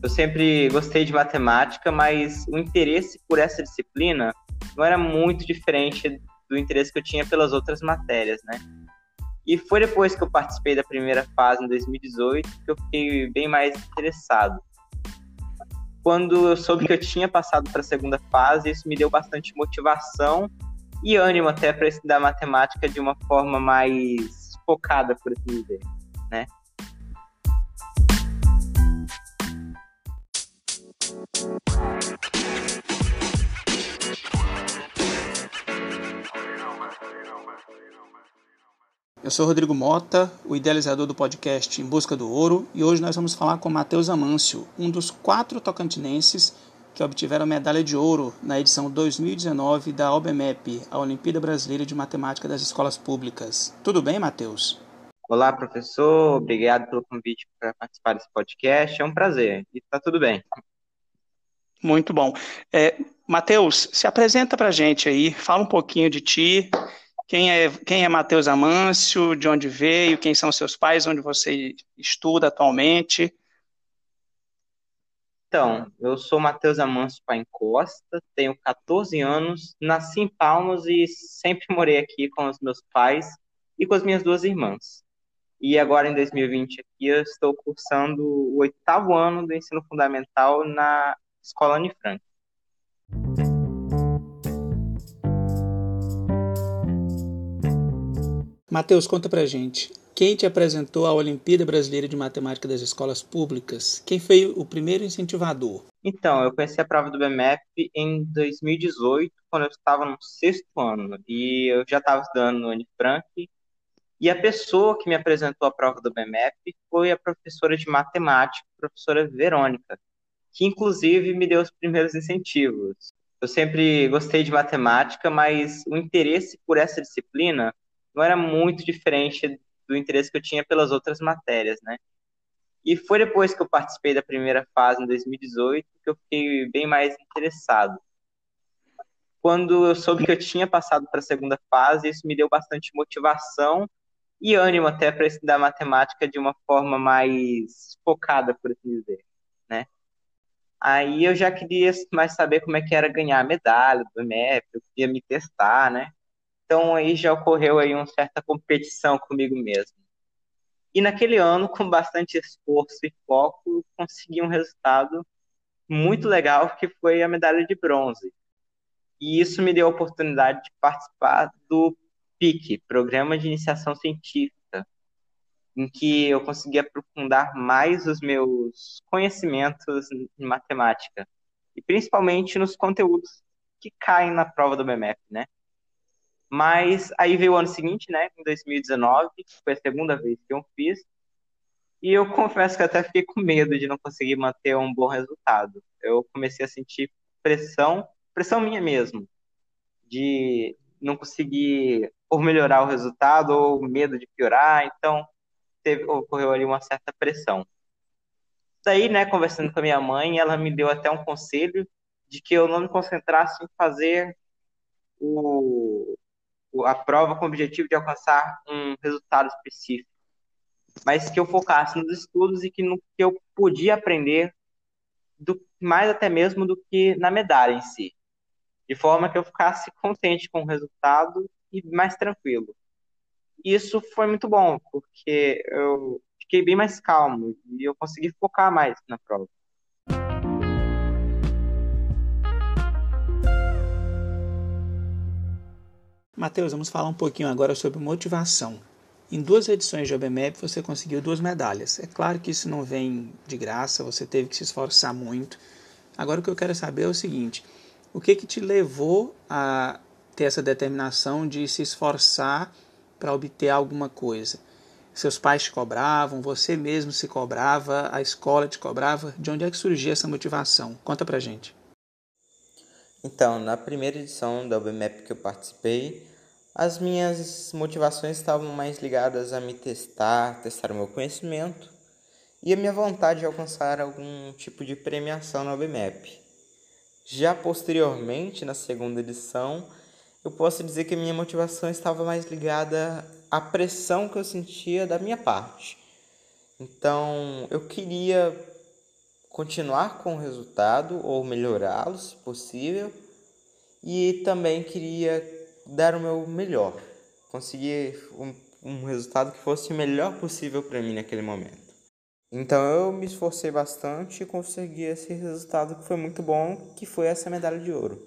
Eu sempre gostei de matemática, mas o interesse por essa disciplina não era muito diferente do interesse que eu tinha pelas outras matérias, né? E foi depois que eu participei da primeira fase, em 2018, que eu fiquei bem mais interessado. Quando eu soube que eu tinha passado para a segunda fase, isso me deu bastante motivação e ânimo até para estudar matemática de uma forma mais focada, por assim dizer, né? Eu sou Rodrigo Mota, o idealizador do podcast Em Busca do Ouro, e hoje nós vamos falar com Matheus Amâncio, um dos quatro tocantinenses que obtiveram medalha de ouro na edição 2019 da OBMEP, a Olimpíada Brasileira de Matemática das Escolas Públicas. Tudo bem, Matheus? Olá, professor. Obrigado pelo convite para participar desse podcast. É um prazer. E está tudo bem. Muito bom. É, Matheus, se apresenta para a gente aí, fala um pouquinho de ti, quem é, quem é Matheus Amâncio? De onde veio? Quem são seus pais? Onde você estuda atualmente? Então, eu sou Matheus Amâncio Pai Costa, tenho 14 anos, nasci em Palmas e sempre morei aqui com os meus pais e com as minhas duas irmãs. E agora, em 2020, aqui, eu estou cursando o oitavo ano do ensino fundamental na Escola Anne Frank. Matheus, conta pra gente. Quem te apresentou a Olimpíada Brasileira de Matemática das Escolas Públicas? Quem foi o primeiro incentivador? Então, eu conheci a prova do BMF em 2018, quando eu estava no sexto ano. E eu já estava estudando no Unifranc. E a pessoa que me apresentou a prova do BMF foi a professora de matemática, a professora Verônica, que inclusive me deu os primeiros incentivos. Eu sempre gostei de matemática, mas o interesse por essa disciplina não era muito diferente do interesse que eu tinha pelas outras matérias, né? E foi depois que eu participei da primeira fase, em 2018, que eu fiquei bem mais interessado. Quando eu soube que eu tinha passado para a segunda fase, isso me deu bastante motivação e ânimo até para estudar matemática de uma forma mais focada, por assim dizer, né? Aí eu já queria mais saber como é que era ganhar a medalha do MEP, eu queria me testar, né? Então aí já ocorreu aí uma certa competição comigo mesmo. E naquele ano, com bastante esforço e foco, consegui um resultado muito legal, que foi a medalha de bronze. E isso me deu a oportunidade de participar do PIC, Programa de Iniciação Científica, em que eu consegui aprofundar mais os meus conhecimentos em matemática, e principalmente nos conteúdos que caem na prova do BMF, né? Mas aí veio o ano seguinte, né, em 2019, que foi a segunda vez que eu fiz, e eu confesso que até fiquei com medo de não conseguir manter um bom resultado. Eu comecei a sentir pressão, pressão minha mesmo, de não conseguir ou melhorar o resultado ou medo de piorar, então teve, ocorreu ali uma certa pressão. Daí, né, conversando com a minha mãe, ela me deu até um conselho de que eu não me concentrasse em fazer o, a prova com o objetivo de alcançar um resultado específico, mas que eu focasse nos estudos e que no que eu podia aprender do, mais até mesmo do que na medalha em si, de forma que eu ficasse contente com o resultado e mais tranquilo. Isso foi muito bom, porque eu fiquei bem mais calmo e eu consegui focar mais na prova. Matheus, vamos falar um pouquinho agora sobre motivação. Em duas edições de OBMEP você conseguiu duas medalhas. É claro que isso não vem de graça, você teve que se esforçar muito. Agora o que eu quero saber é o seguinte: o que que te levou a ter essa determinação de se esforçar para obter alguma coisa? Seus pais te cobravam, você mesmo se cobrava, a escola te cobrava? De onde é que surgia essa motivação? Conta pra gente. Então, na primeira edição da OBMEP que eu participei, as minhas motivações estavam mais ligadas a me testar, testar o meu conhecimento e a minha vontade de alcançar algum tipo de premiação na OBMEP. Já posteriormente, na segunda edição, eu posso dizer que a minha motivação estava mais ligada à pressão que eu sentia da minha parte. Então, eu queria continuar com o resultado ou melhorá-lo, se possível, e também queria dar o meu melhor, conseguir um, um resultado que fosse o melhor possível para mim naquele momento. Então eu me esforcei bastante e consegui esse resultado que foi muito bom, que foi essa medalha de ouro.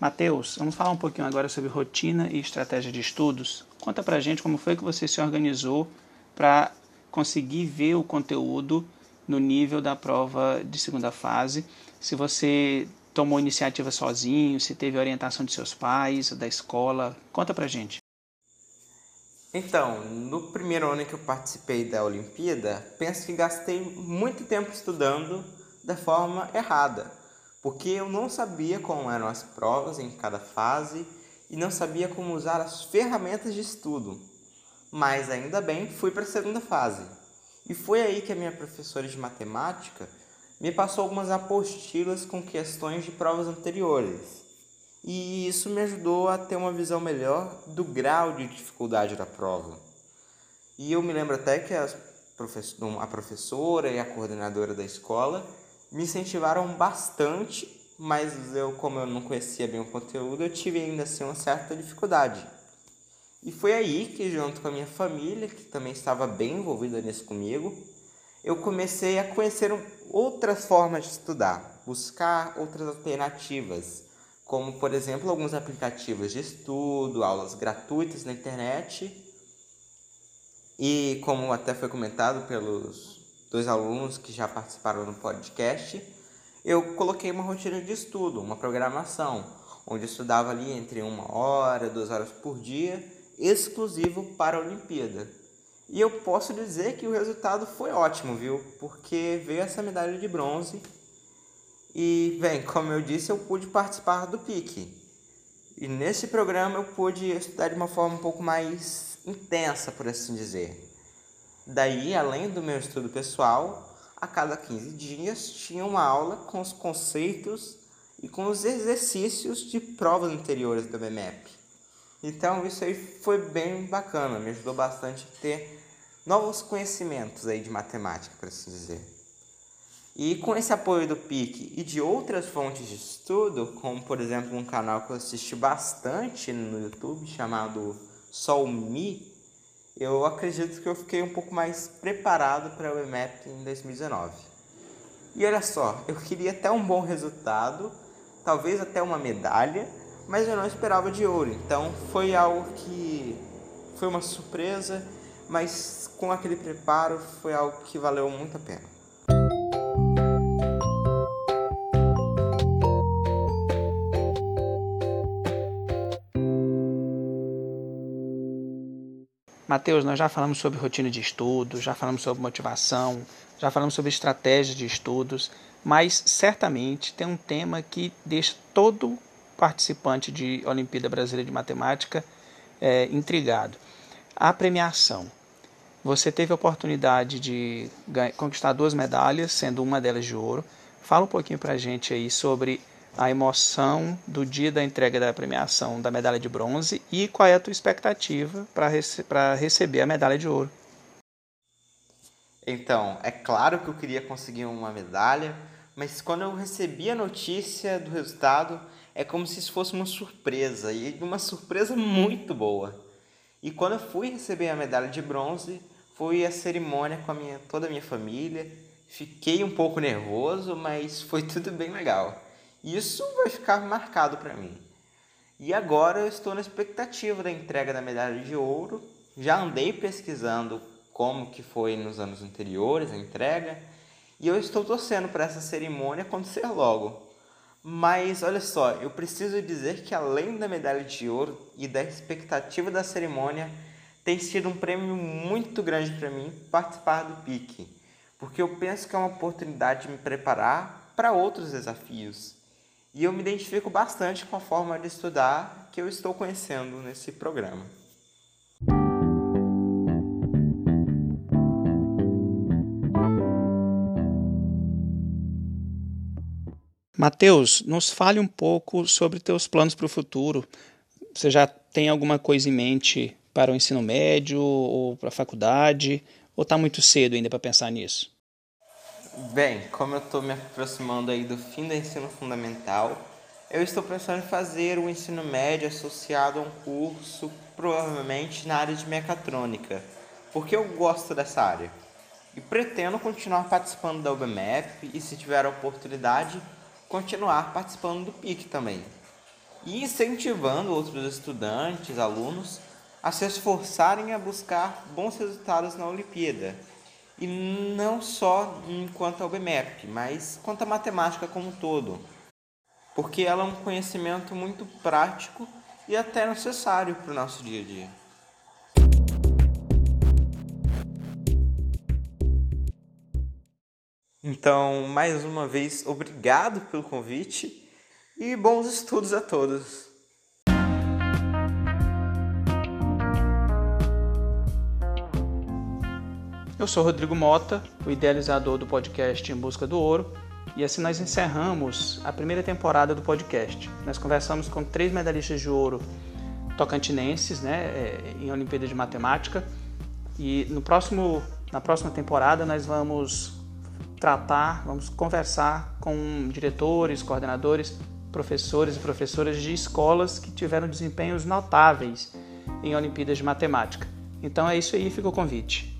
Matheus, vamos falar um pouquinho agora sobre rotina e estratégia de estudos. Conta pra gente como foi que você se organizou para conseguir ver o conteúdo no nível da prova de segunda fase. Se você tomou iniciativa sozinho, se teve orientação de seus pais, da escola, conta pra gente. Então, no primeiro ano que eu participei da Olimpíada, penso que gastei muito tempo estudando da forma errada porque eu não sabia como eram as provas em cada fase e não sabia como usar as ferramentas de estudo. Mas ainda bem, fui para a segunda fase. E foi aí que a minha professora de matemática me passou algumas apostilas com questões de provas anteriores. E isso me ajudou a ter uma visão melhor do grau de dificuldade da prova. E eu me lembro até que a professora e a coordenadora da escola me incentivaram bastante, mas eu, como eu não conhecia bem o conteúdo, eu tive ainda assim uma certa dificuldade. E foi aí que, junto com a minha família, que também estava bem envolvida nisso comigo, eu comecei a conhecer outras formas de estudar, buscar outras alternativas, como por exemplo alguns aplicativos de estudo, aulas gratuitas na internet. E como até foi comentado pelos dois alunos que já participaram no podcast, eu coloquei uma rotina de estudo, uma programação, onde eu estudava ali entre uma hora, duas horas por dia, exclusivo para a Olimpíada. E eu posso dizer que o resultado foi ótimo, viu? Porque veio essa medalha de bronze. E, bem, como eu disse, eu pude participar do PIC. E nesse programa eu pude estudar de uma forma um pouco mais intensa, por assim dizer. Daí, além do meu estudo pessoal, a cada 15 dias tinha uma aula com os conceitos e com os exercícios de provas anteriores do BMAP. Então isso aí foi bem bacana, me ajudou bastante a ter novos conhecimentos aí de matemática, para assim dizer. E com esse apoio do PIC e de outras fontes de estudo, como por exemplo um canal que eu assisti bastante no YouTube chamado Solmi, eu acredito que eu fiquei um pouco mais preparado para o EMAP em 2019. E olha só, eu queria até um bom resultado, talvez até uma medalha, mas eu não esperava de ouro. Então foi algo que foi uma surpresa, mas com aquele preparo foi algo que valeu muito a pena. Mateus, nós já falamos sobre rotina de estudo, já falamos sobre motivação, já falamos sobre estratégia de estudos, mas certamente tem um tema que deixa todo participante de Olimpíada Brasileira de Matemática é, intrigado: a premiação. Você teve a oportunidade de conquistar duas medalhas, sendo uma delas de ouro. Fala um pouquinho para a gente aí sobre a emoção do dia da entrega da premiação da medalha de bronze e qual é a tua expectativa para rece receber a medalha de ouro. Então, é claro que eu queria conseguir uma medalha, mas quando eu recebi a notícia do resultado, é como se isso fosse uma surpresa, e uma surpresa muito boa. E quando eu fui receber a medalha de bronze, foi a cerimônia com a minha, toda a minha família. Fiquei um pouco nervoso, mas foi tudo bem legal. Isso vai ficar marcado para mim. E agora eu estou na expectativa da entrega da medalha de ouro. Já andei pesquisando como que foi nos anos anteriores a entrega e eu estou torcendo para essa cerimônia acontecer logo. Mas olha só, eu preciso dizer que além da medalha de ouro e da expectativa da cerimônia, tem sido um prêmio muito grande para mim participar do PIC, porque eu penso que é uma oportunidade de me preparar para outros desafios. E eu me identifico bastante com a forma de estudar que eu estou conhecendo nesse programa. Mateus, nos fale um pouco sobre teus planos para o futuro. você já tem alguma coisa em mente para o ensino médio ou para a faculdade? Ou está muito cedo ainda para pensar nisso? Bem, como eu estou me aproximando aí do fim do ensino fundamental, eu estou pensando em fazer o ensino médio associado a um curso, provavelmente na área de mecatrônica, porque eu gosto dessa área. E pretendo continuar participando da UBMEP e, se tiver a oportunidade, continuar participando do PIC também. E incentivando outros estudantes, alunos, a se esforçarem a buscar bons resultados na Olimpíada. E não só enquanto ao BMEP, mas quanto à matemática como um todo. Porque ela é um conhecimento muito prático e até necessário para o nosso dia a dia. Então, mais uma vez, obrigado pelo convite e bons estudos a todos. Eu sou Rodrigo Mota, o idealizador do podcast Em Busca do Ouro, e assim nós encerramos a primeira temporada do podcast. Nós conversamos com três medalhistas de ouro tocantinenses né, é, em Olimpíada de Matemática, e no próximo, na próxima temporada nós vamos tratar, vamos conversar com diretores, coordenadores, professores e professoras de escolas que tiveram desempenhos notáveis em Olimpíadas de Matemática. Então é isso aí, fica o convite.